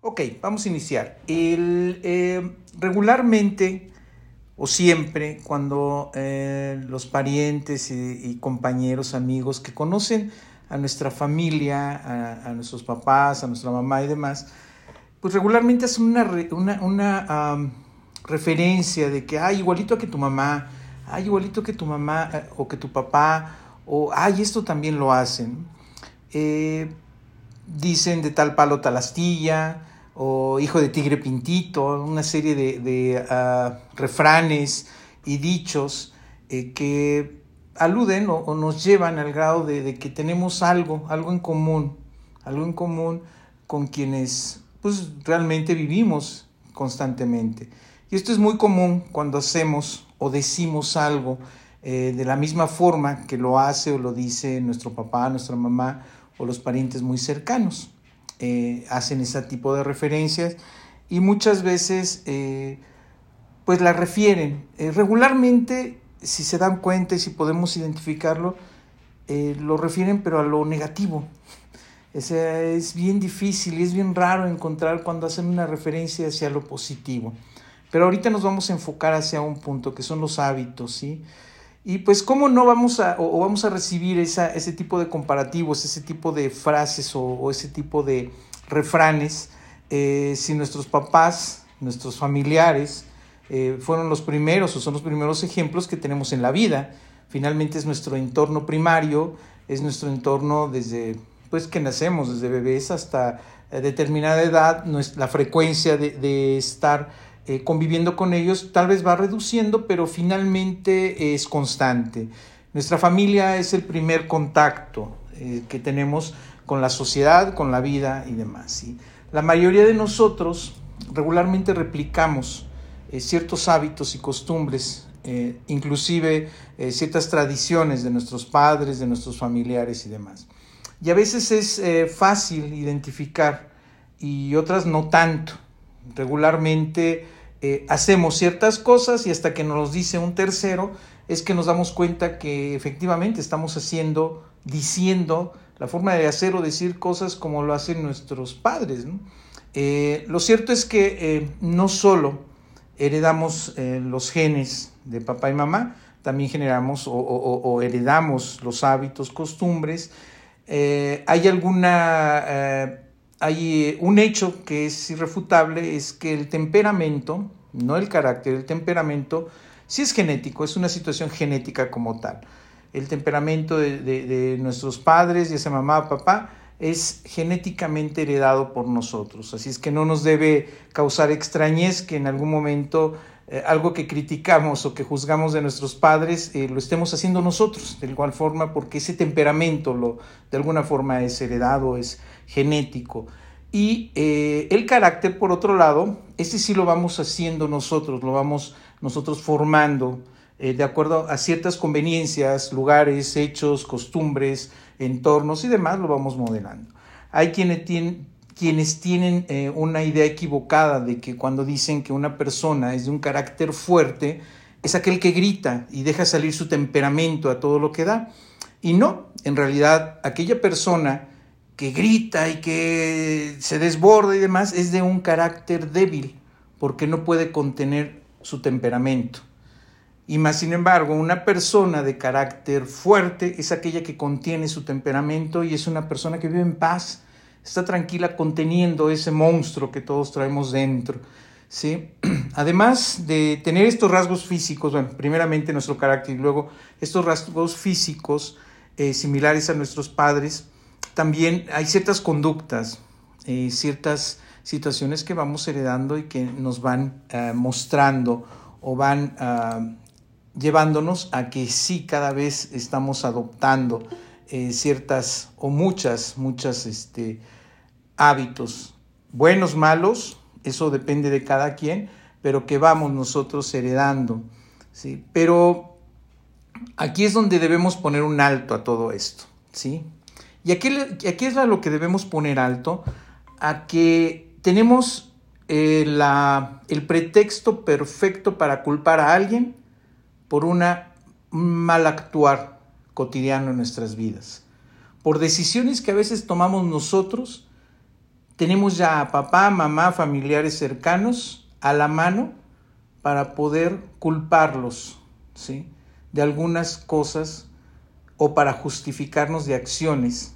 Ok, vamos a iniciar. El, eh, regularmente o siempre cuando eh, los parientes y, compañeros, amigos que conocen a nuestra familia, a, nuestros papás, a nuestra mamá y demás, pues regularmente hacen una, referencia de que, ay, igualito que tu mamá, ay, igualito que tu mamá eh, o que tu papá, o, ay, esto también lo hacen. Dicen de tal palo tal astilla, o hijo de tigre pintito, una serie de, ah, refranes y dichos eh, que aluden o, nos llevan al grado de, que tenemos algo, algo en común, algo en común con quienes pues realmente vivimos constantemente. Y esto es muy común cuando hacemos o decimos algo eh, de la misma forma que lo hace o lo dice nuestro papá, nuestra mamá o los parientes muy cercanos. Eh, hacen ese tipo de referencias y muchas veces eh, pues la refieren. Eh, regularmente, si se dan cuenta y si podemos identificarlo, lo refieren pero a lo negativo. es bien difícil y es bien raro encontrar cuando hacen una referencia hacia lo positivo. Pero ahorita nos vamos a enfocar hacia un punto que son los hábitos, ¿sí? Y pues, ¿cómo no vamos a, o, vamos a recibir esa, ese tipo de comparativos, ese tipo de frases o, ese tipo de refranes eh, si nuestros papás, nuestros familiares, eh, fueron los primeros o son los primeros ejemplos que tenemos en la vida? Finalmente es nuestro entorno primario, es nuestro entorno desde pues que nacemos, desde bebés hasta eh, determinada edad, la frecuencia de, de estar eh, conviviendo con ellos, tal vez va reduciendo, pero finalmente es constante. Nuestra familia es el primer contacto eh, que tenemos con la sociedad, con la vida y demás. La mayoría de nosotros regularmente replicamos eh, ciertos hábitos y costumbres, inclusive ciertas tradiciones de nuestros padres, de nuestros familiares y demás. Y a veces es fácil identificar y otras no tanto. Regularmente eh, hacemos ciertas cosas y hasta que nos dice un tercero es que nos damos cuenta que efectivamente estamos haciendo, diciendo la forma de hacer o decir cosas como lo hacen nuestros padres. Eh, lo cierto es que eh, no solo heredamos los genes de papá y mamá, también generamos o, heredamos los hábitos, costumbres. hay alguna hay un hecho que es irrefutable, es que el temperamento, no el carácter, el temperamento, sí es genético, es una situación genética como tal. El temperamento de, nuestros padres, ya sea mamá, papá, es genéticamente heredado por nosotros. Así es que no nos debe causar extrañez que en algún momento eh, algo que criticamos o que juzgamos de nuestros padres eh, lo estemos haciendo nosotros, de igual forma, porque ese temperamento lo, de alguna forma es heredado, es genético. Y eh, el carácter, por otro lado, este sí lo vamos haciendo nosotros, lo vamos nosotros formando eh, de acuerdo a ciertas conveniencias, lugares, hechos, costumbres, entornos y demás, lo vamos modelando. Hay quienes tienen, quienes tienen eh, una idea equivocada de que cuando dicen que una persona es de un carácter fuerte, es aquel que grita y deja salir su temperamento a todo lo que da. Y no, en realidad aquella persona que grita y que se desborda y demás, es de un carácter débil, porque no puede contener su temperamento. Y más sin embargo, una persona de carácter fuerte es aquella que contiene su temperamento y es una persona que vive en paz, está tranquila conteniendo ese monstruo que todos traemos dentro. ¿sí? Además de tener estos rasgos físicos, bueno, primeramente nuestro carácter y luego estos rasgos físicos eh, similares a nuestros padres, también hay ciertas conductas, eh, ciertas situaciones que vamos heredando y que nos van eh, mostrando o van ah, llevándonos a que sí cada vez estamos adoptando eh, ciertas o muchas, muchas este, hábitos, buenos, malos, eso depende de cada quien, pero que vamos nosotros heredando. ¿sí? Pero aquí es donde debemos poner un alto a todo esto. ¿sí? Y aquí, aquí es a lo que debemos poner alto, a que tenemos eh, el pretexto perfecto para culpar a alguien por una mal actuar cotidiano en nuestras vidas, por decisiones que a veces tomamos nosotros tenemos ya a papá, mamá, familiares cercanos a la mano para poder culparlos, ¿sí? De algunas cosas o para justificarnos de acciones.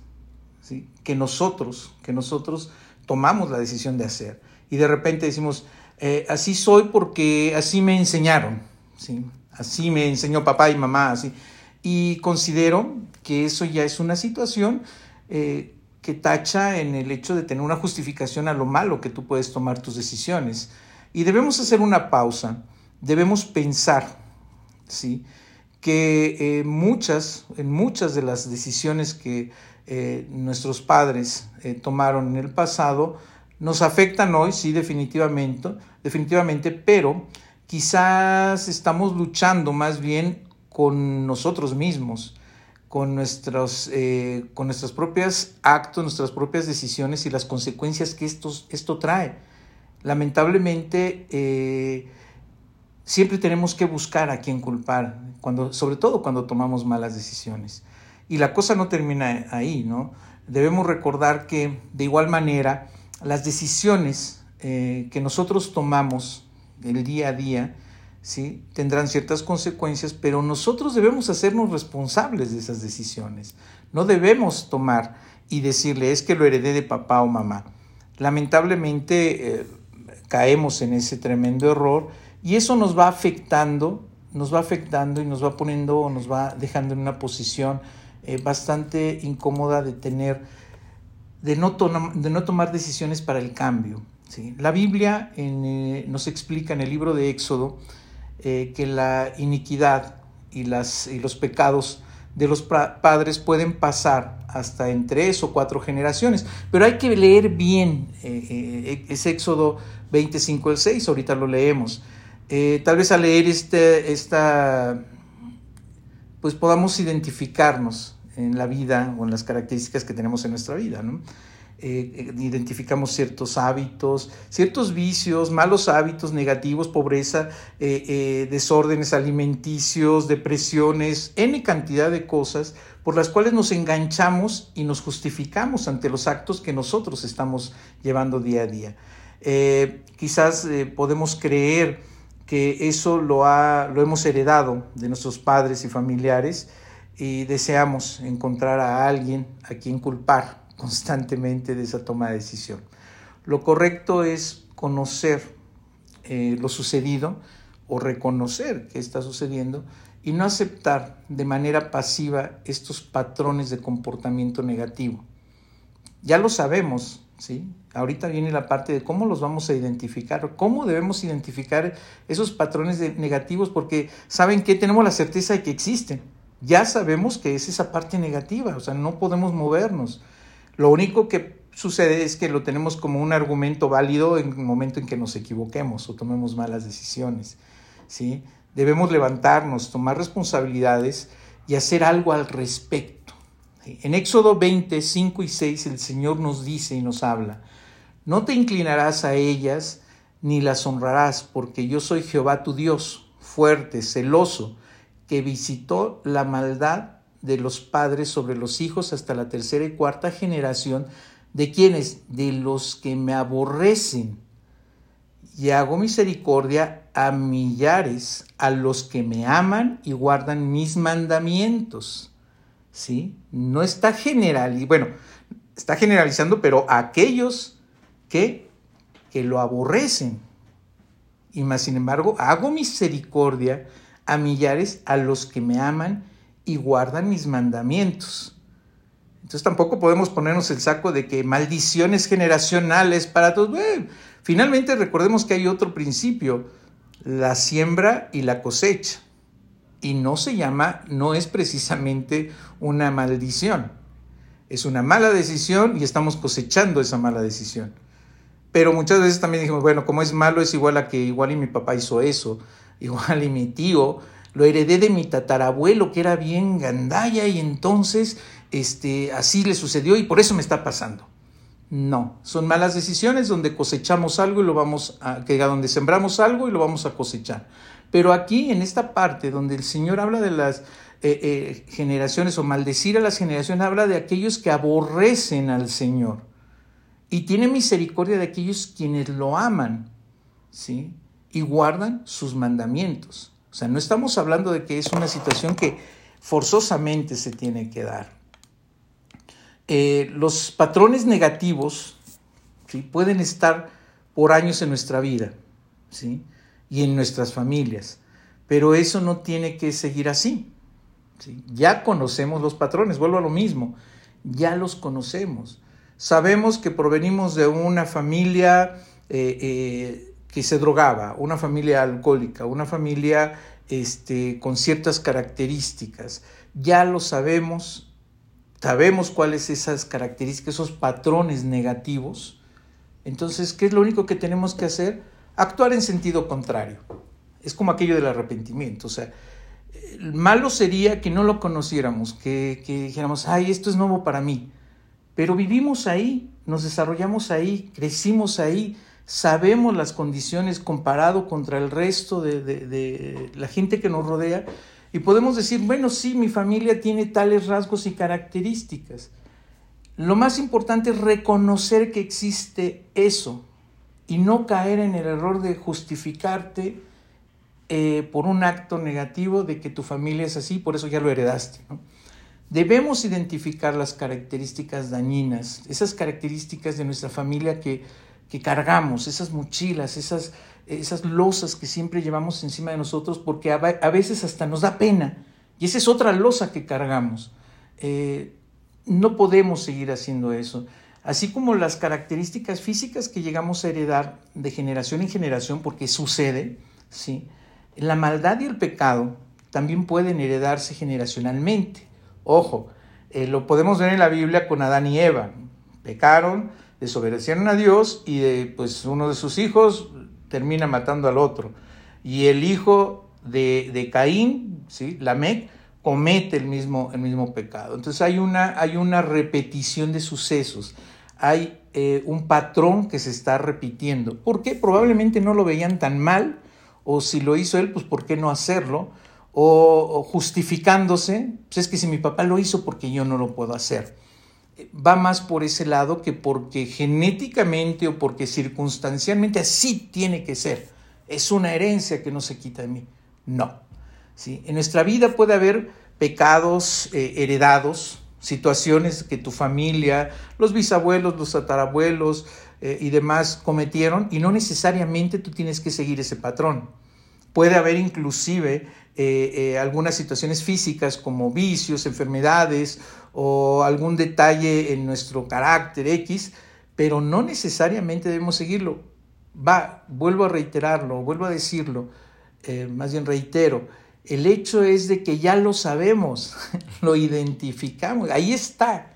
Que nosotros, que nosotros tomamos la decisión de hacer. Y de repente decimos, eh, así soy porque así me enseñaron, ¿sí? Así me enseñó papá y mamá, así. Y considero que eso ya es una situación eh, que tacha en el hecho de tener una justificación a lo malo que tú puedes tomar tus decisiones. Y debemos hacer una pausa, debemos pensar, ¿sí? Que eh, muchas, en muchas de las decisiones que eh, nuestros padres tomaron en el pasado, nos afectan hoy, sí, definitivamente, definitivamente, pero quizás estamos luchando más bien con nosotros mismos, con, nuestros, eh, con nuestras propias actos, nuestras propias decisiones y las consecuencias que esto, esto trae. Lamentablemente, eh, siempre tenemos que buscar a quien culpar, sobre todo cuando tomamos malas decisiones. Y la cosa no termina ahí, ¿no? Debemos recordar que, de igual manera, las decisiones eh, que nosotros tomamos el día a día, ¿sí? tendrán ciertas consecuencias, pero nosotros debemos hacernos responsables de esas decisiones. No debemos tomar y decirle es que lo heredé de papá o mamá. Lamentablemente eh, caemos en ese tremendo error y eso nos va afectando, nos va afectando y nos va poniendo, nos va dejando en una posición eh, bastante incómoda de tener, de no, de no tomar decisiones para el cambio. ¿sí? La Biblia eh, nos explica en el libro de Éxodo, eh, que la iniquidad y, las, y los pecados de los padres pueden pasar hasta en tres o cuatro generaciones. Pero hay que leer bien eh Éxodo 25 el 6, ahorita lo leemos. Eh, tal vez al leer este, esta, pues podamos identificarnos en la vida o en las características que tenemos en nuestra vida. ¿no? Eh, identificamos ciertos hábitos, ciertos vicios, malos hábitos negativos, pobreza, eh, desórdenes alimenticios, depresiones, n cantidad de cosas por las cuales nos enganchamos y nos justificamos ante los actos que nosotros estamos llevando día a día. quizás podemos creer que eso lo, ha, lo hemos heredado de nuestros padres y familiares y deseamos encontrar a alguien a quien culpar constantemente de esa toma de decisión. Lo correcto es conocer eh, lo sucedido o reconocer que está sucediendo y no aceptar de manera pasiva estos patrones de comportamiento negativo. Ya lo sabemos, ¿sí? Ahorita viene la parte de cómo los vamos a identificar, cómo debemos identificar esos patrones negativos, porque saben que tenemos la certeza de que existen. Ya sabemos que es esa parte negativa, o sea, no podemos movernos. Lo único que sucede es que lo tenemos como un argumento válido en el momento en que nos equivoquemos o tomemos malas decisiones. ¿sí? Debemos levantarnos, tomar responsabilidades y hacer algo al respecto. En Éxodo 20, 5 y 6 el Señor nos dice y nos habla, no te inclinarás a ellas ni las honrarás, porque yo soy Jehová tu Dios, fuerte, celoso, que visitó la maldad de los padres sobre los hijos hasta la tercera y cuarta generación, de quienes, de los que me aborrecen, y hago misericordia a millares, a los que me aman y guardan mis mandamientos. ¿Sí? No está general, y bueno, está generalizando, pero aquellos que, que lo aborrecen. Y más sin embargo, hago misericordia a millares, a los que me aman y guardan mis mandamientos. Entonces tampoco podemos ponernos el saco de que maldiciones generacionales para todos. finalmente recordemos que hay otro principio, la siembra y la cosecha. Y no se llama, no es precisamente una maldición. Es una mala decisión y estamos cosechando esa mala decisión. Pero muchas veces también dijimos, bueno, como es malo es igual a que igual y mi papá hizo eso, igual y mi tío lo heredé de mi tatarabuelo que era bien gandaya y entonces este, así le sucedió y por eso me está pasando. No, son malas decisiones donde cosechamos algo y lo vamos a, que donde sembramos algo y lo vamos a cosechar. Pero aquí en esta parte donde el Señor habla de las eh, eh, generaciones o maldecir a las generaciones, habla de aquellos que aborrecen al Señor. y tiene misericordia de aquellos quienes lo aman, ¿sí? Y guardan sus mandamientos. O sea, no estamos hablando de que es una situación que forzosamente se tiene que dar. Eh, los patrones negativos ¿sí? pueden estar por años en nuestra vida ¿sí? Y en nuestras familias, pero eso no tiene que seguir así. ¿sí? Ya conocemos los patrones, vuelvo a lo mismo, ya los conocemos. Sabemos que provenimos de una familia eh, eh, que se drogaba, una familia alcohólica, una familia este, con ciertas características. Ya lo sabemos, sabemos cuáles esas características, esos patrones negativos. Entonces, ¿qué es lo único que tenemos que hacer? Actuar en sentido contrario. Es como aquello del arrepentimiento. O sea, malo sería que no lo conociéramos, que, dijéramos, ay, esto es nuevo para mí. Pero vivimos ahí, nos desarrollamos ahí, crecimos ahí, sabemos las condiciones comparado contra el resto de, de, la gente que nos rodea y podemos decir, bueno, sí, mi familia tiene tales rasgos y características. Lo más importante es reconocer que existe eso y no caer en el error de justificarte eh, por un acto negativo de que tu familia es así, por eso ya lo heredaste. Debemos identificar las características dañinas, esas características de nuestra familia que, que cargamos, esas mochilas, esas esas losas que siempre llevamos encima de nosotros porque a, veces hasta nos da pena. Y esa es otra losa que cargamos. Eh, no podemos seguir haciendo eso. Así como las características físicas que llegamos a heredar de generación en generación, porque sucede, ¿sí? la maldad y el pecado también pueden heredarse generacionalmente. Ojo, eh, lo podemos ver en la Biblia con Adán y Eva. Pecaron, desobedecieron a Dios y de, pues uno de sus hijos termina matando al otro. Y el hijo de, de Caín, ¿sí? Lamec, comete el mismo, el mismo pecado. Entonces hay una, hay una repetición de sucesos, hay eh, un patrón que se está repitiendo. ¿Por qué? Probablemente no lo veían tan mal, o si lo hizo él, pues ¿por qué no hacerlo? O, justificándose, pues es que si mi papá lo hizo, porque yo no lo puedo hacer va más por ese lado que porque genéticamente o porque circunstancialmente así tiene que ser. Es una herencia que no se quita de mí. No. ¿sí? En nuestra vida puede haber pecados eh, heredados, situaciones que tu familia, los bisabuelos, los tatarabuelos eh, y demás cometieron y no necesariamente tú tienes que seguir ese patrón. Puede haber inclusive eh, algunas situaciones físicas como vicios, enfermedades o algún detalle en nuestro carácter X, pero no necesariamente debemos seguirlo. Va, vuelvo a reiterarlo, vuelvo a decirlo, eh, más bien reitero, el hecho es de que ya lo sabemos, lo identificamos, ahí está.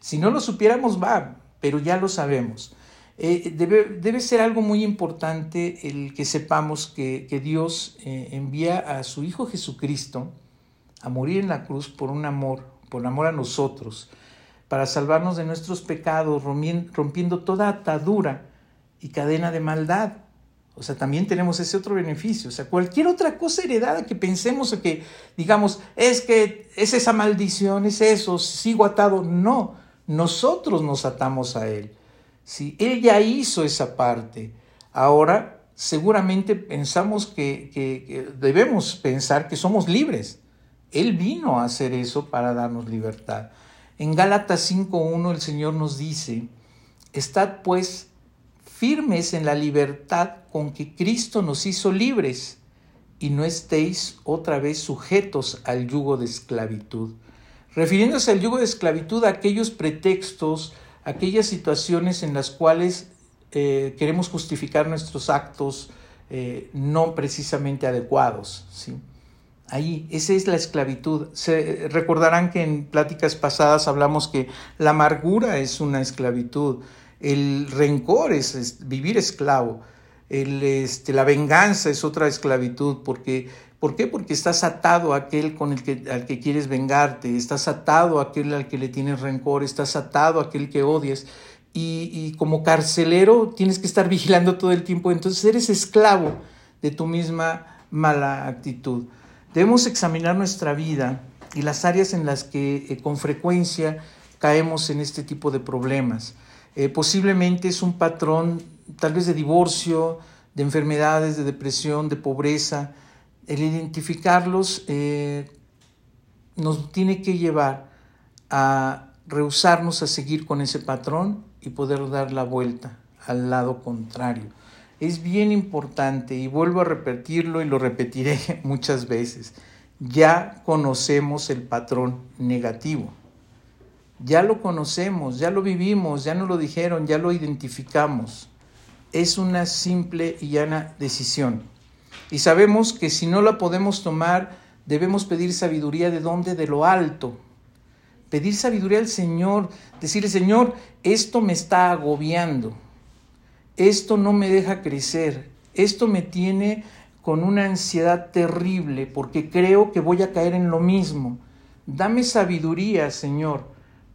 Si no lo supiéramos, va, pero ya lo sabemos. Eh, debe, debe, ser algo muy importante el que sepamos que, que Dios eh, envía a su Hijo Jesucristo a morir en la cruz por un amor por amor a nosotros, para salvarnos de nuestros pecados, rompiendo toda atadura y cadena de maldad. O sea, también tenemos ese otro beneficio. O sea, cualquier otra cosa heredada que pensemos o que digamos, es que es esa maldición, es eso, sigo atado. No, nosotros nos atamos a Él. ¿sí? Él ya hizo esa parte. Ahora, seguramente pensamos que, que debemos pensar que somos libres. Él vino a hacer eso para darnos libertad. En Gálatas 5.1 el Señor nos dice, estad pues firmes en la libertad con que Cristo nos hizo libres y no estéis otra vez sujetos al yugo de esclavitud. Refiriéndose al yugo de esclavitud a aquellos pretextos, aquellas situaciones en las cuales eh, queremos justificar nuestros actos eh, no precisamente adecuados. ¿sí? Ahí, esa es la esclavitud. Se, recordarán que en pláticas pasadas hablamos que la amargura es una esclavitud, el rencor es, vivir esclavo, el, este, la venganza es otra esclavitud, porque, ¿por qué? Porque estás atado a aquel con el que, al que quieres vengarte, estás atado a aquel al que le tienes rencor, estás atado a aquel que odias. Y, y como carcelero tienes que estar vigilando todo el tiempo, entonces eres esclavo de tu misma mala actitud. Debemos examinar nuestra vida y las áreas en las que eh, con frecuencia caemos en este tipo de problemas. Eh, posiblemente es un patrón tal vez de divorcio, de enfermedades, de depresión, de pobreza. El identificarlos eh, nos tiene que llevar a rehusarnos a seguir con ese patrón y poder dar la vuelta al lado contrario. Es bien importante y vuelvo a repetirlo y lo repetiré muchas veces. Ya conocemos el patrón negativo. Ya lo conocemos, ya lo vivimos, ya nos lo dijeron, ya lo identificamos. Es una simple y llana decisión. Y sabemos que si no la podemos tomar, debemos pedir sabiduría de dónde? De lo alto. Pedir sabiduría al Señor, decirle, Señor, esto me está agobiando, esto no me deja crecer, esto me tiene con una ansiedad terrible porque creo que voy a caer en lo mismo. Dame sabiduría, Señor,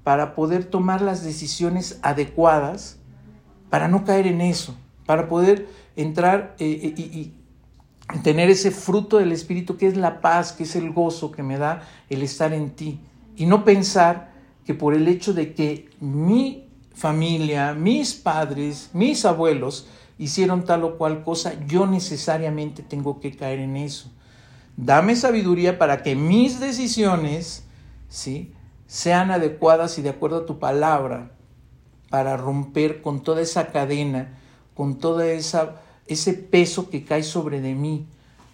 para poder tomar las decisiones adecuadas, para no caer en eso, para poder entrar eh, eh, y, tener ese fruto del Espíritu que es la paz, que es el gozo que me da el estar en ti. Y no pensar que por el hecho de que mi familia, mis padres, mis abuelos hicieron tal o cual cosa, yo necesariamente tengo que caer en eso. Dame sabiduría para que mis decisiones, ¿sí? Sean adecuadas y de acuerdo a tu palabra para romper con toda esa cadena, con todo ese peso que cae sobre de mí.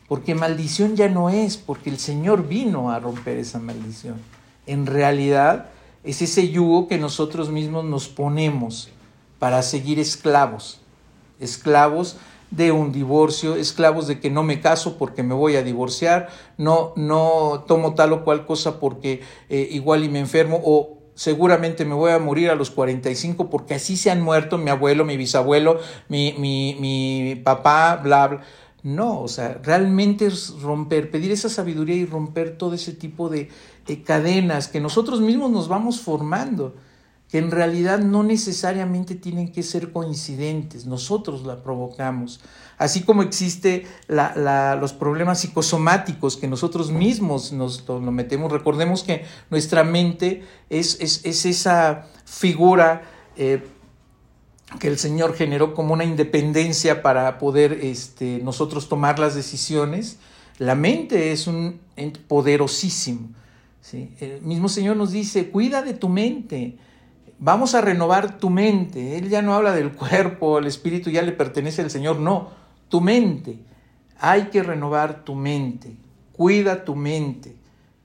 Porque maldición ya no es, porque el Señor vino a romper esa maldición. En realidad es ese yugo que nosotros mismos nos ponemos para seguir esclavos, esclavos de un divorcio, esclavos de que no me caso porque me voy a divorciar, no, no tomo tal o cual cosa porque eh, igual y me enfermo o seguramente me voy a morir a los 45 porque así se han muerto mi abuelo, mi bisabuelo, mi, mi, mi papá, bla, bla. No, o sea, realmente es romper, pedir esa sabiduría y romper todo ese tipo de cadenas que nosotros mismos nos vamos formando que en realidad no necesariamente tienen que ser coincidentes, nosotros la provocamos. Así como existe los problemas psicosomáticos que nosotros mismos nos lo metemos, recordemos que nuestra mente es, es, esa figura eh, que el Señor generó como una independencia para poder este, nosotros tomar las decisiones. La mente es un poderosísimo. ¿sí? El mismo Señor nos dice, cuida de tu mente vamos a renovar tu mente. Él ya no habla del cuerpo, el espíritu ya le pertenece al Señor, no, tu mente. Hay que renovar tu mente. Cuida tu mente.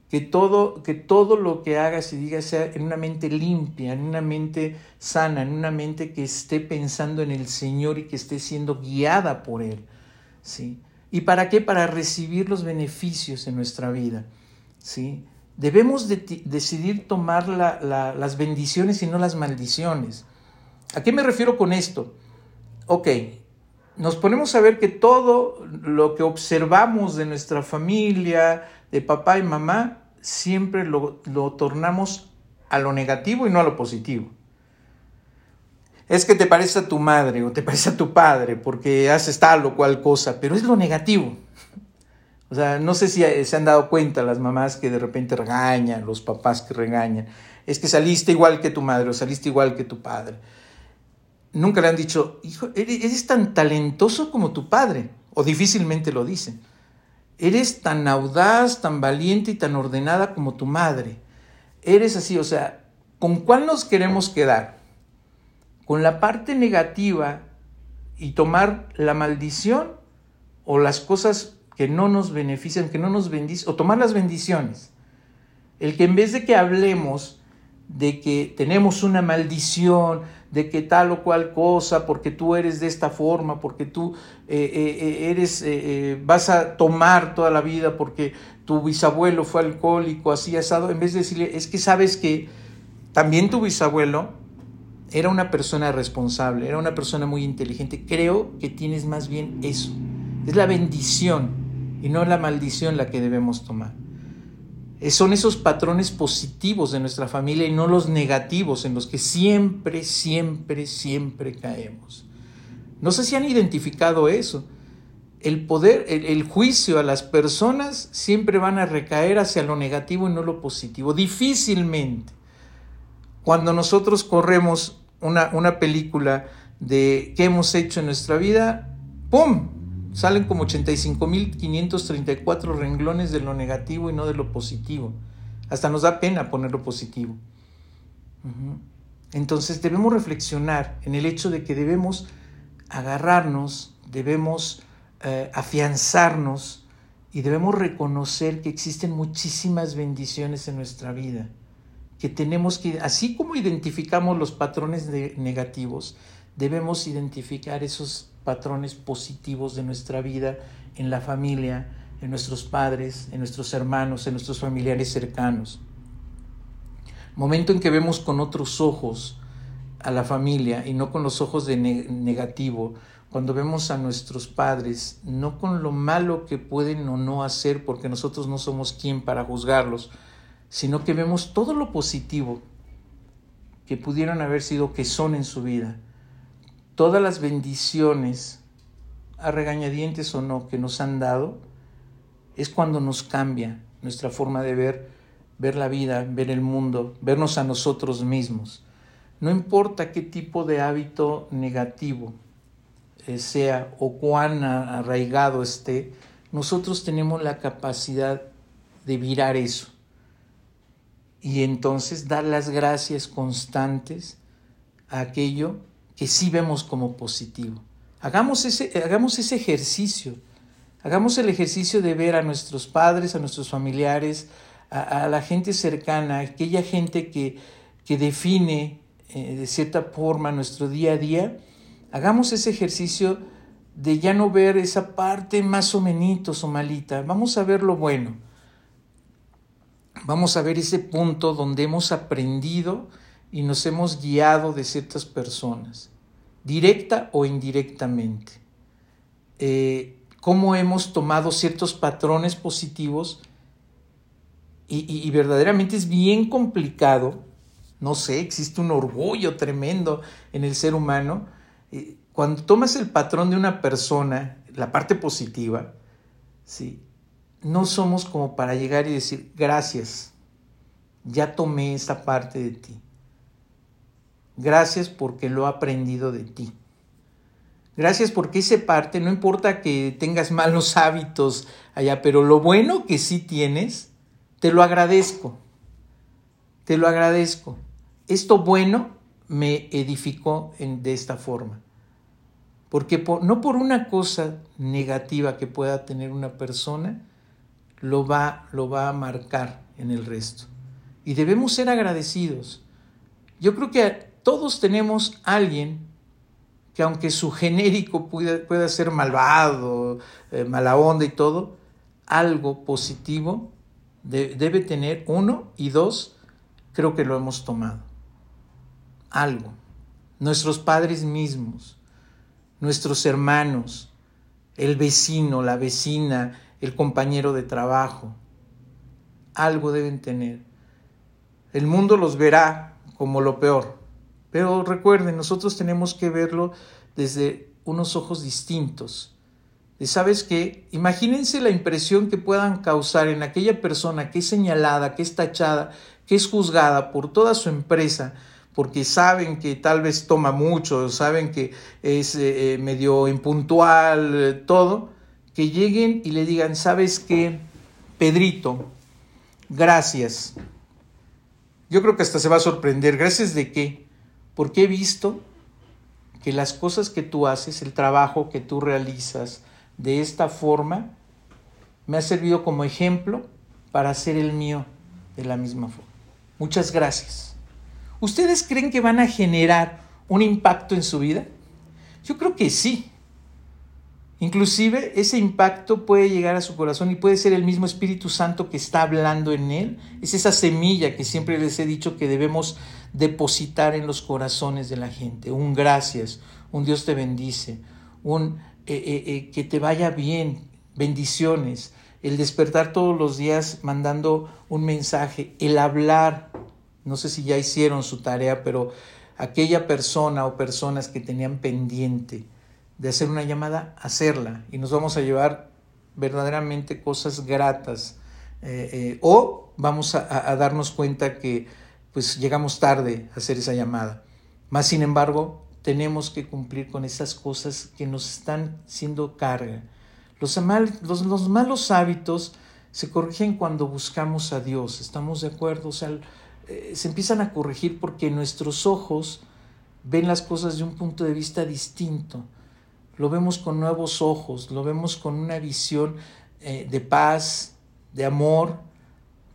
Que todo, que todo lo que hagas y digas sea en una mente limpia, en una mente sana, en una mente que esté pensando en el Señor y que esté siendo guiada por Él. ¿sí? ¿Y para qué? Para recibir los beneficios en nuestra vida. ¿sí? Debemos decidir tomar las bendiciones y no las maldiciones. ¿A qué me refiero con esto? Ok, nos ponemos a ver que todo lo que observamos de nuestra familia, de papá y mamá, siempre lo, tornamos a lo negativo y no a lo positivo. Es que te parece a tu madre o te parece a tu padre porque haces tal o cual cosa, pero es lo negativo. O sea, no sé si se han dado cuenta las mamás que de repente regañan, los papás que regañan. Es que saliste igual que tu madre o saliste igual que tu padre. Nunca le han dicho, hijo, eres tan talentoso como tu padre. O difícilmente lo dicen. Eres tan audaz, tan valiente y tan ordenada como tu madre. Eres así, o sea, ¿con cuál nos queremos quedar? ¿Con la parte negativa y tomar la maldición o las cosas que no nos benefician, que no nos bendicen, o tomar las bendiciones. El que en vez de que hablemos de que tenemos una maldición, de que tal o cual cosa, porque tú eres de esta forma, porque tú eh, eh, eh, eres, vas a tomar toda la vida, porque tu bisabuelo fue alcohólico, así asado, en vez de decirle, es que sabes que también tu bisabuelo era una persona responsable, era una persona muy inteligente, creo que tienes más bien eso, es la bendición y no la maldición la que debemos tomar. Eh, son esos patrones positivos de nuestra familia y no los negativos en los que siempre, siempre, siempre caemos. No sé si han identificado eso. El poder, el, juicio a las personas siempre van a recaer hacia lo negativo y no lo positivo. Difícilmente. Cuando nosotros corremos una, una película de qué hemos hecho en nuestra vida, ¡pum! Salen como 85.534 renglones de lo negativo y no de lo positivo. Hasta nos da pena poner lo positivo. Entonces debemos reflexionar en el hecho de que debemos agarrarnos, debemos eh, afianzarnos y debemos reconocer que existen muchísimas bendiciones en nuestra vida, que tenemos que, así como identificamos los patrones negativos, debemos identificar esos patrones positivos de nuestra vida en la familia, en nuestros padres, en nuestros hermanos, en nuestros familiares cercanos. Momento en que vemos con otros ojos a la familia y no con los ojos de negativo, cuando vemos a nuestros padres, no con lo malo que pueden o no hacer, porque nosotros no somos quien para juzgarlos, sino que vemos todo lo positivo que pudieron haber sido, que son en su vida, todas las bendiciones, a regañadientes o no, que nos han dado, es cuando nos cambia nuestra forma de ver, ver la vida, ver el mundo, vernos a nosotros mismos. No importa qué tipo de hábito negativo eh, sea o cuán arraigado esté, nosotros tenemos la capacidad de virar eso. Y entonces dar las gracias constantes a aquello que sí vemos como positivo. Hagamos ese, hagamos ese ejercicio. Hagamos el ejercicio de ver a nuestros padres, a nuestros familiares, a, la gente cercana, aquella gente que, que define eh, de cierta forma nuestro día a día Hagamos ese ejercicio de ya no ver esa parte más o menos o malita. Vamos a ver lo bueno. Vamos a ver ese punto donde hemos aprendido y nos hemos guiado de ciertas personas, directa o indirectamente. Eh, cómo hemos tomado ciertos patrones positivos y, verdaderamente es bien complicado. No sé, existe un orgullo tremendo en el ser humano cuando tomas el patrón de una persona, la parte positiva, ¿sí? no somos como para llegar y decir, gracias, ya tomé esta parte de ti. Gracias porque lo he aprendido de ti. Gracias porque esa parte, no importa que tengas malos hábitos allá, pero lo bueno que sí tienes, te lo agradezco. Te lo agradezco. Esto bueno me edificó de esta forma. Porque no por una cosa negativa que pueda tener una persona, lo va, lo va a marcar en el resto. Y debemos ser agradecidos. Yo creo que todos tenemos alguien que aunque su genérico pueda, ser malvado, eh, mala onda y todo, algo positivo debe tener uno y dos, creo que lo hemos tomado. Algo. Nuestros padres mismos nuestros hermanos, el vecino, la vecina, el compañero de trabajo. Algo deben tener. El mundo los verá como lo peor. Pero recuerden, nosotros tenemos que verlo desde unos ojos distintos. Y sabes qué? Imagínense la impresión que puedan causar en aquella persona que es señalada, que es tachada, que es juzgada por toda su empresa, porque saben que tal vez toma mucho, saben que es eh, eh, medio impuntual, eh, todo, que lleguen y le digan, ¿sabes qué? Pedrito, gracias. Yo creo que hasta se va a sorprender. ¿Gracias de qué? Porque he visto que las cosas que tú haces, el trabajo que tú realizas de esta forma, me ha servido como ejemplo para hacer el mío de la misma forma. Muchas gracias. ¿Ustedes creen que van a generar un impacto en su vida? Yo creo que sí. Inclusive ese impacto puede llegar a su corazón y puede ser el mismo Espíritu Santo que está hablando en él. Es esa semilla que siempre les he dicho que debemos depositar en los corazones de la gente. Un gracias, un Dios te bendice, un eh, eh, eh, que te vaya bien, bendiciones, el despertar todos los días mandando un mensaje, el hablar no sé si ya hicieron su tarea, pero aquella persona o personas que tenían pendiente de hacer una llamada, hacerla. Y nos vamos a llevar verdaderamente cosas gratas. Eh, eh, o vamos a, darnos cuenta que pues llegamos tarde a hacer esa llamada. Mas, sin embargo, tenemos que cumplir con esas cosas que nos están siendo carga. Los, los, malos hábitos se corrigen cuando buscamos a Dios, ¿estamos de acuerdo? O sea, eh, se empiezan a corregir porque nuestros ojos ven las cosas de un punto de vista distinto. Lo vemos con nuevos ojos, lo vemos con una visión eh, de paz, de amor,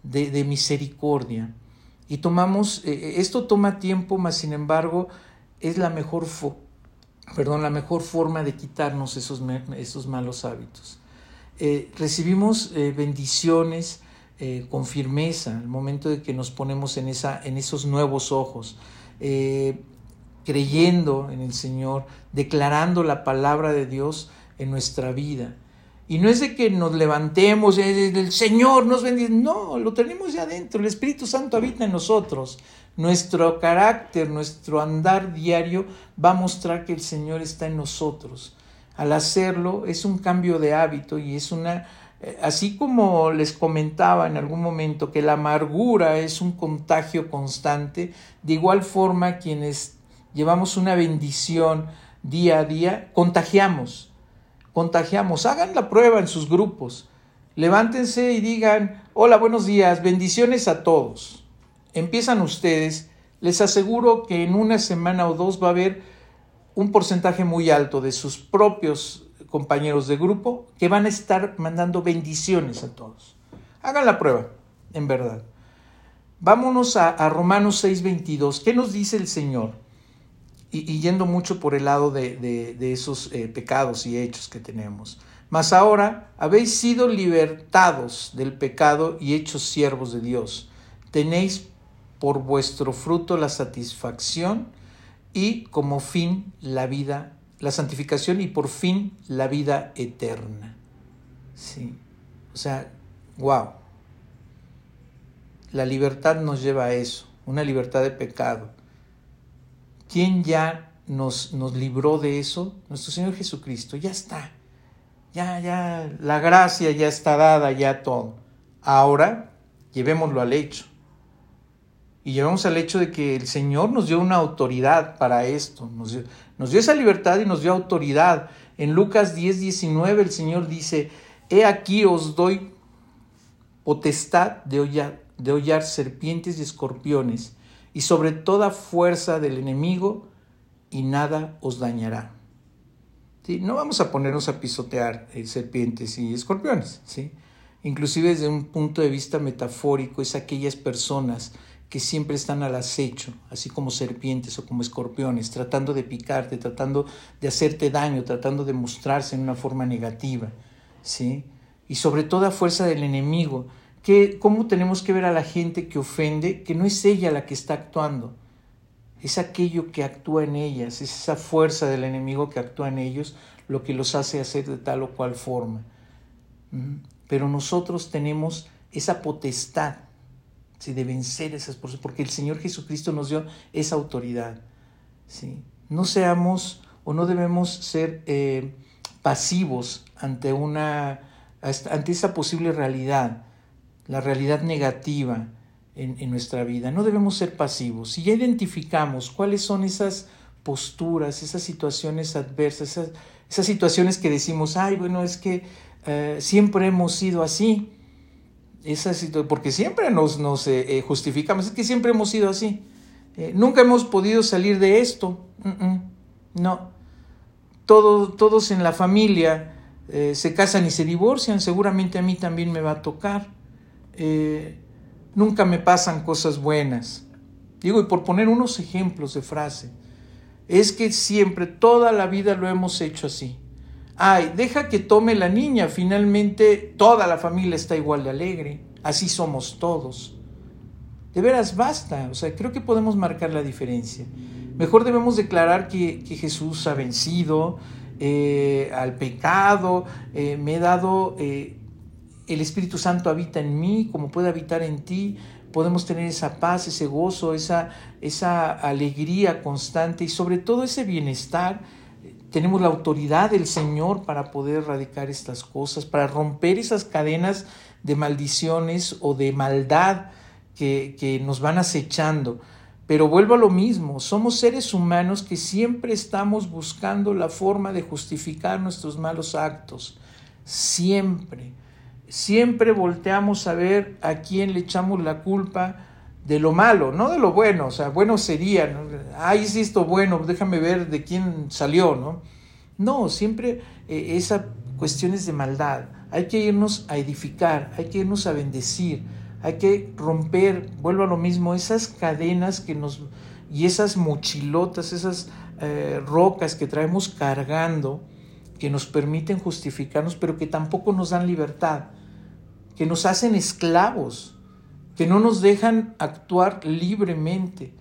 de, misericordia. Y tomamos, eh, esto toma tiempo, mas sin embargo es la mejor, perdón, la mejor forma de quitarnos esos, esos malos hábitos. Eh, recibimos bendiciones con firmeza al momento de que nos ponemos en, esa, en esos nuevos ojos creyendo en el Señor, declarando la palabra de Dios en nuestra vida. Y no es de que nos levantemos, el Señor nos bendiga, no, lo tenemos ya adentro, el Espíritu Santo habita en nosotros. Nuestro carácter, nuestro andar diario va a mostrar que el Señor está en nosotros. Al hacerlo es un cambio de hábito y es una, eh, así como les comentaba en algún momento que la amargura es un contagio constante, de igual forma quienes llevamos una bendición día a día, contagiamos, contagiamos. Hagan la prueba en sus grupos. Levántense y digan, hola, buenos días, bendiciones a todos. Empiezan ustedes, les aseguro que en una semana o dos va a haber un porcentaje muy alto de sus propios compañeros de grupo que van a estar mandando bendiciones a todos. Hagan la prueba, en verdad. Vámonos a, a Romanos 6:22. ¿Qué nos dice el Señor? Y, yendo mucho por el lado de, esos eh, pecados y hechos que tenemos. Mas ahora habéis sido libertados del pecado y hechos siervos de Dios. Tenéis por vuestro fruto la satisfacción y como fin la vida, la santificación y por fin la vida eterna. Sí. O sea, wow. La libertad nos lleva a eso, una libertad de pecado. ¿Quién ya nos, nos libró de eso? Nuestro Señor Jesucristo. Ya está. Ya, ya, la gracia ya está dada, ya todo. Ahora, llevémoslo al hecho. Y llevamos al hecho de que el Señor nos dio una autoridad para esto. Nos dio, nos dio esa libertad y nos dio autoridad. En Lucas 10, 19 el Señor dice, He aquí os doy potestad de hollar, de hollar serpientes y escorpiones y sobre toda fuerza del enemigo, y nada os dañará. ¿Sí? No vamos a ponernos a pisotear eh, serpientes y escorpiones. ¿sí? Inclusive desde un punto de vista metafórico, es aquellas personas que siempre están al acecho, así como serpientes o como escorpiones, tratando de picarte, tratando de hacerte daño, tratando de mostrarse en una forma negativa. ¿sí? Y sobre toda fuerza del enemigo, cómo tenemos que ver a la gente que ofende, que no es ella la que está actuando, es aquello que actúa en ellas, es esa fuerza del enemigo que actúa en ellos lo que los hace hacer de tal o cual forma. Pero nosotros tenemos esa potestad de vencer esas cosas, porque el Señor Jesucristo nos dio esa autoridad. ¿sí? No seamos o no debemos ser eh, pasivos ante, una, ante esa posible realidad la realidad negativa en, nuestra vida. No debemos ser pasivos. Si ya identificamos cuáles son esas posturas, esas situaciones adversas, esas, situaciones que decimos, ay, bueno, es que eh, siempre hemos sido así, porque siempre nos, nos eh, eh, justificamos, es que siempre hemos sido así. nunca hemos podido salir de esto. no. todos en la familia se casan y se divorcian, seguramente a mí también me va a tocar. Eh, nunca me pasan cosas buenas. Digo, y por poner unos ejemplos de frase, es que siempre, toda la vida lo hemos hecho así. Ay, deja que tome la niña, finalmente toda la familia está igual de alegre, así somos todos. De veras basta, o sea, creo que podemos marcar la diferencia. Mejor debemos declarar que, Jesús ha vencido eh, al pecado, eh, me he dado el Espíritu Santo habita en mí, como puede habitar en ti, podemos tener esa paz, ese gozo, esa, esa alegría constante y sobre todo ese bienestar. Tenemos la autoridad del Señor para poder erradicar estas cosas, para romper esas cadenas de maldiciones o de maldad que, que nos van acechando. Pero vuelvo a lo mismo, somos seres humanos que siempre estamos buscando la forma de justificar nuestros malos actos. Siempre. Siempre volteamos a ver a quién le echamos la culpa de lo malo, no de lo bueno. O sea, bueno sería, ¿no? ay, sí, esto bueno, déjame ver de quién salió, ¿no? No, siempre eh, esa cuestión es de maldad. Hay que irnos a edificar, hay que irnos a bendecir hay que romper, vuelvo a lo mismo, esas cadenas que nos y esas mochilotas, esas eh, rocas que traemos cargando, que nos permiten justificarnos, pero que tampoco nos dan libertad, que nos hacen esclavos, que no nos dejan actuar libremente,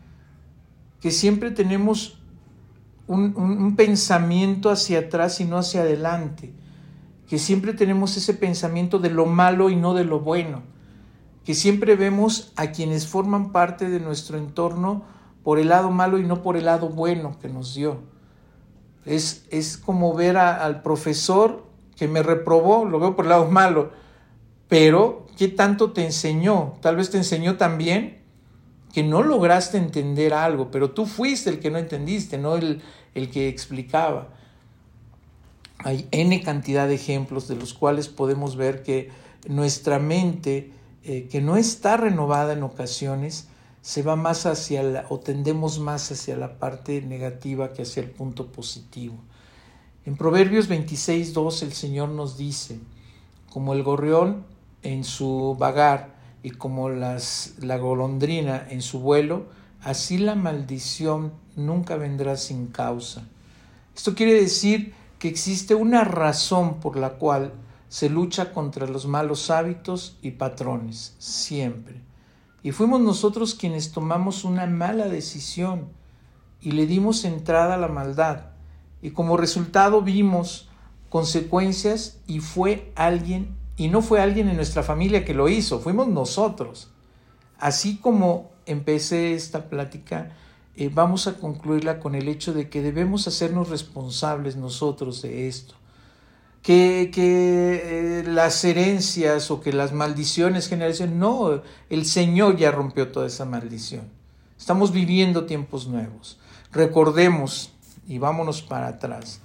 que siempre tenemos un, un pensamiento hacia atrás y no hacia adelante, que siempre tenemos ese pensamiento de lo malo y no de lo bueno que siempre vemos a quienes forman parte de nuestro entorno por el lado malo y no por el lado bueno que nos dio. Es, es como ver al profesor que me reprobó, lo veo por el lado malo, pero ¿qué tanto te enseñó? Tal vez te enseñó también que no lograste entender algo, pero tú fuiste el que no entendiste, no el, el que explicaba. Hay N cantidad de ejemplos de los cuales podemos ver que nuestra mente eh, que no está renovada en ocasiones, se va más hacia la, o tendemos más hacia la parte negativa que hacia el punto positivo. En Proverbios 26, 2 el Señor nos dice, como el gorrión en su vagar y como las, la golondrina en su vuelo, así la maldición nunca vendrá sin causa. Esto quiere decir que existe una razón por la cual se lucha contra los malos hábitos y patrones, siempre. Y fuimos nosotros quienes tomamos una mala decisión y le dimos entrada a la maldad. Y como resultado vimos consecuencias y fue alguien, y no fue alguien en nuestra familia que lo hizo, fuimos nosotros. Así como empecé esta plática, eh, vamos a concluirla con el hecho de que debemos hacernos responsables nosotros de esto que, que eh, las herencias o que las maldiciones generaciones. No, el Señor ya rompió toda esa maldición. Estamos viviendo tiempos nuevos. Recordemos, y vámonos para atrás,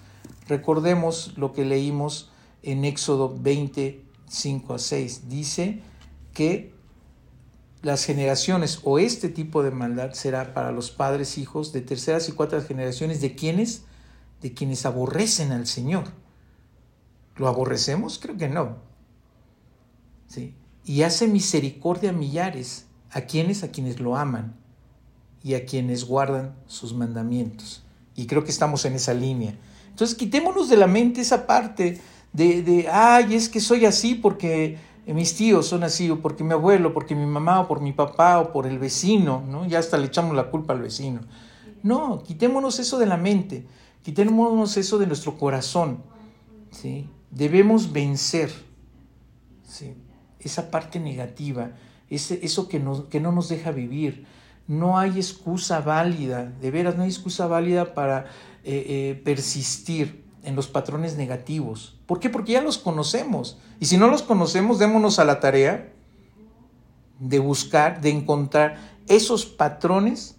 recordemos lo que leímos en Éxodo 20, 5 a 6. Dice que las generaciones o este tipo de maldad será para los padres, hijos de terceras y cuartas generaciones de quienes, de quienes aborrecen al Señor ¿Lo aborrecemos? Creo que no. ¿Sí? Y hace misericordia a millares, a quienes, a quienes lo aman y a quienes guardan sus mandamientos. Y creo que estamos en esa línea. Entonces quitémonos de la mente esa parte de, de ay, es que soy así porque mis tíos son así, o porque mi abuelo, porque mi mamá, o por mi papá, o por el vecino, ¿no? Ya hasta le echamos la culpa al vecino. No, quitémonos eso de la mente, quitémonos eso de nuestro corazón, ¿sí? Debemos vencer esa parte negativa, ese, eso que, que no nos deja vivir. No hay excusa válida, de veras, no hay excusa válida para eh, eh, persistir en los patrones negativos. ¿Por qué? Porque ya los conocemos. Y si no los conocemos, démonos a la tarea de buscar, de encontrar esos patrones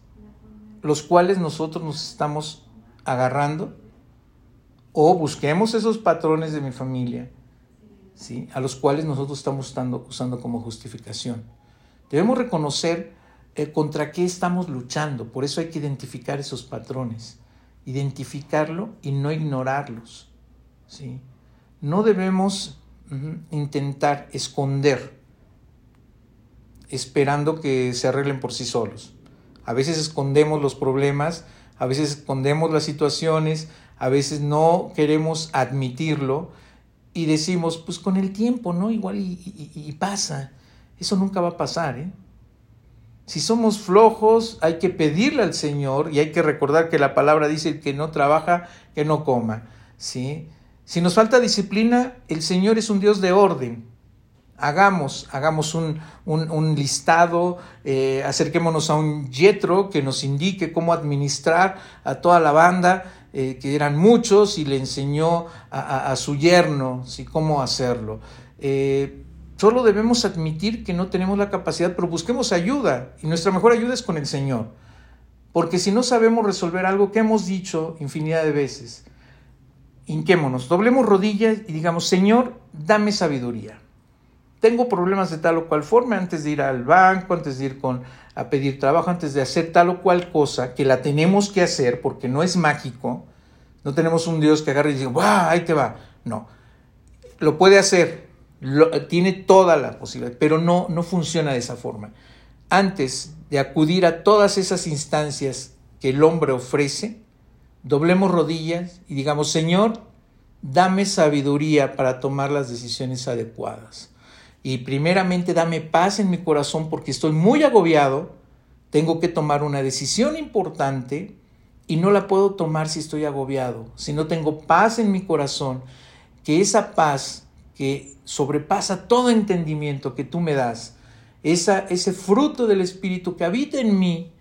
los cuales nosotros nos estamos agarrando o busquemos esos patrones de mi familia, ¿sí? a los cuales nosotros estamos usando como justificación. Debemos reconocer eh, contra qué estamos luchando, por eso hay que identificar esos patrones, identificarlo y no ignorarlos. ¿sí? No debemos intentar esconder esperando que se arreglen por sí solos. A veces escondemos los problemas, a veces escondemos las situaciones, a veces no queremos admitirlo y decimos, pues con el tiempo, ¿no? Igual y, pasa. Eso nunca va a pasar, ¿eh? Si somos flojos, hay que pedirle al Señor y hay que recordar que la palabra dice que no trabaja, que no coma, ¿sí? Si nos falta disciplina, el Señor es un Dios de orden. Hagamos, hagamos un, un, listado, eh, acerquémonos a un yetro que nos indique cómo administrar a toda la banda, eh, que eran muchos, y le enseñó a, su yerno ¿sí? cómo hacerlo. Eh, solo debemos admitir que no tenemos la capacidad, pero busquemos ayuda, y nuestra mejor ayuda es con el Señor. Porque si no sabemos resolver algo que hemos dicho infinidad de veces, hinquémonos, doblemos rodillas y digamos, Señor, dame sabiduría. Tengo problemas de tal o cual forma antes de ir al banco, antes de ir con, a pedir trabajo, antes de hacer tal o cual cosa, que la tenemos que hacer porque no es mágico. No tenemos un Dios que agarre y diga, ¡guau! Ahí te va. No. Lo puede hacer, tiene toda la posibilidad, pero no, no funciona de esa forma antes de acudir a todas esas instancias que el hombre ofrece, doblemos rodillas y digamos, Señor, dame sabiduría para tomar las decisiones adecuadas. Y primeramente dame paz en mi corazón porque estoy muy agobiado, tengo que tomar una decisión importante y no la puedo tomar si estoy agobiado, si no tengo paz en mi corazón, que esa paz que sobrepasa todo entendimiento que tú me das, ese fruto del Espíritu que habita en mí,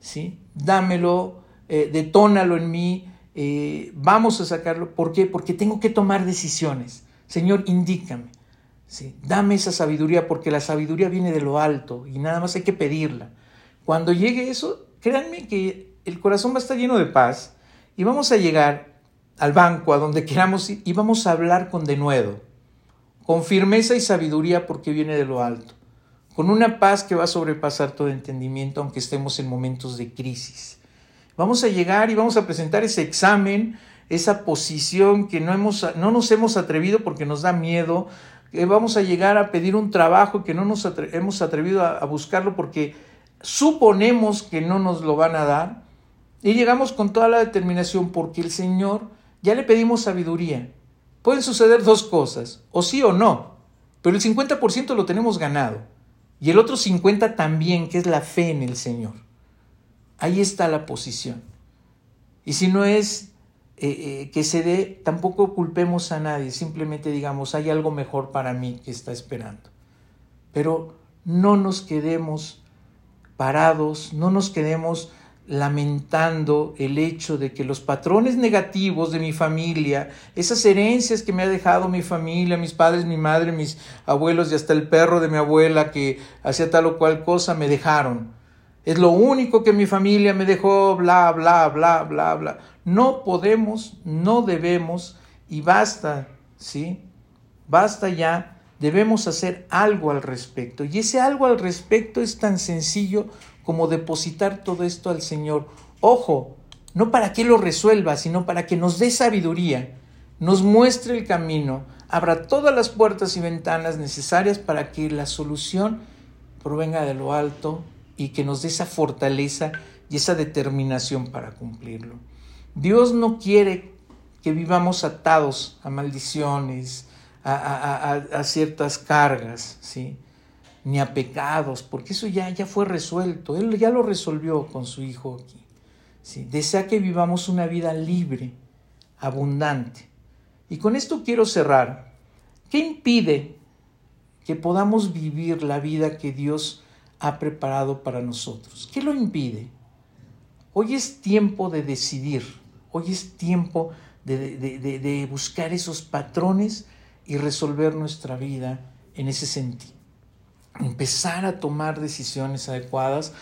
¿sí? dámelo, eh, detónalo en mí, eh, vamos a sacarlo. ¿Por qué? Porque tengo que tomar decisiones. Señor, indícame. ¿sí? Dame esa sabiduría porque la sabiduría viene de lo alto y nada más hay que pedirla. Cuando llegue eso, créanme que el corazón va a estar lleno de paz y vamos a llegar al banco, a donde queramos y vamos a hablar con denuedo, con firmeza y sabiduría porque viene de lo alto con una paz que va a sobrepasar todo entendimiento, aunque estemos en momentos de crisis. Vamos a llegar y vamos a presentar ese examen, esa posición que no, hemos, no nos hemos atrevido porque nos da miedo. vamos a llegar a pedir un trabajo que no nos hemos atrevido a buscarlo porque suponemos que no nos lo van a dar. Y llegamos con toda la determinación porque el Señor ya le pedimos sabiduría. Pueden suceder dos cosas, o sí o no, pero el 50% lo tenemos ganado. Y el otro 50 también, que es la fe en el Señor. Ahí está la posición. Y si no es eh, eh, que se dé, tampoco culpemos a nadie, simplemente digamos, hay algo mejor para mí que está esperando. Pero no nos quedemos parados, no nos quedemos lamentando el hecho de que los patrones negativos de mi familia, esas herencias que me ha dejado mi familia, mis padres, mi madre, mis abuelos y hasta el perro de mi abuela que hacía tal o cual cosa, me dejaron. Es lo único que mi familia me dejó, bla, bla, bla, bla, bla. No podemos, no debemos y basta, ¿sí? Basta ya, debemos hacer algo al respecto. Y ese algo al respecto es tan sencillo como depositar todo esto al Señor. Ojo, no para que lo resuelva, sino para que nos dé sabiduría, nos muestre el camino, abra todas las puertas y ventanas necesarias para que la solución provenga de lo alto y que nos dé esa fortaleza y esa determinación para cumplirlo. Dios no quiere que vivamos atados a maldiciones, a, ciertas cargas, ¿sí? Ni a pecados, porque eso ya, ya fue resuelto. Él ya lo resolvió con su Hijo aquí. Desea que vivamos una vida libre, abundante. Y con esto quiero cerrar. ¿Qué impide que podamos vivir la vida que Dios ha preparado para nosotros? ¿Qué lo impide? Hoy es tiempo de decidir, hoy es tiempo de, de buscar esos patrones y resolver nuestra vida en ese sentido empezar a tomar decisiones adecuadas,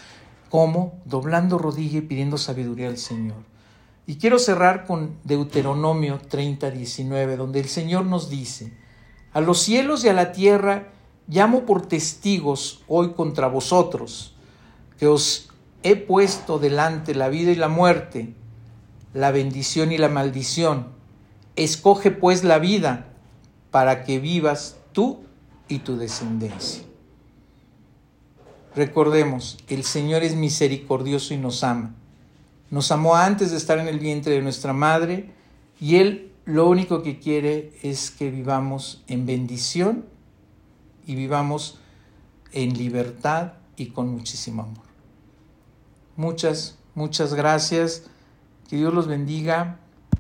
como doblando rodilla y pidiendo sabiduría al Señor. Y quiero cerrar con Deuteronomio 30, 19, donde el Señor nos dice, a los cielos y a la tierra llamo por testigos hoy contra vosotros, que os he puesto delante la vida y la muerte, la bendición y la maldición. Escoge pues la vida para que vivas tú y tu descendencia. Recordemos, el Señor es misericordioso y nos ama. Nos amó antes de estar en el vientre de nuestra madre y Él lo único que quiere es que vivamos en bendición y vivamos en libertad y con muchísimo amor. Muchas, muchas gracias. Que Dios los bendiga.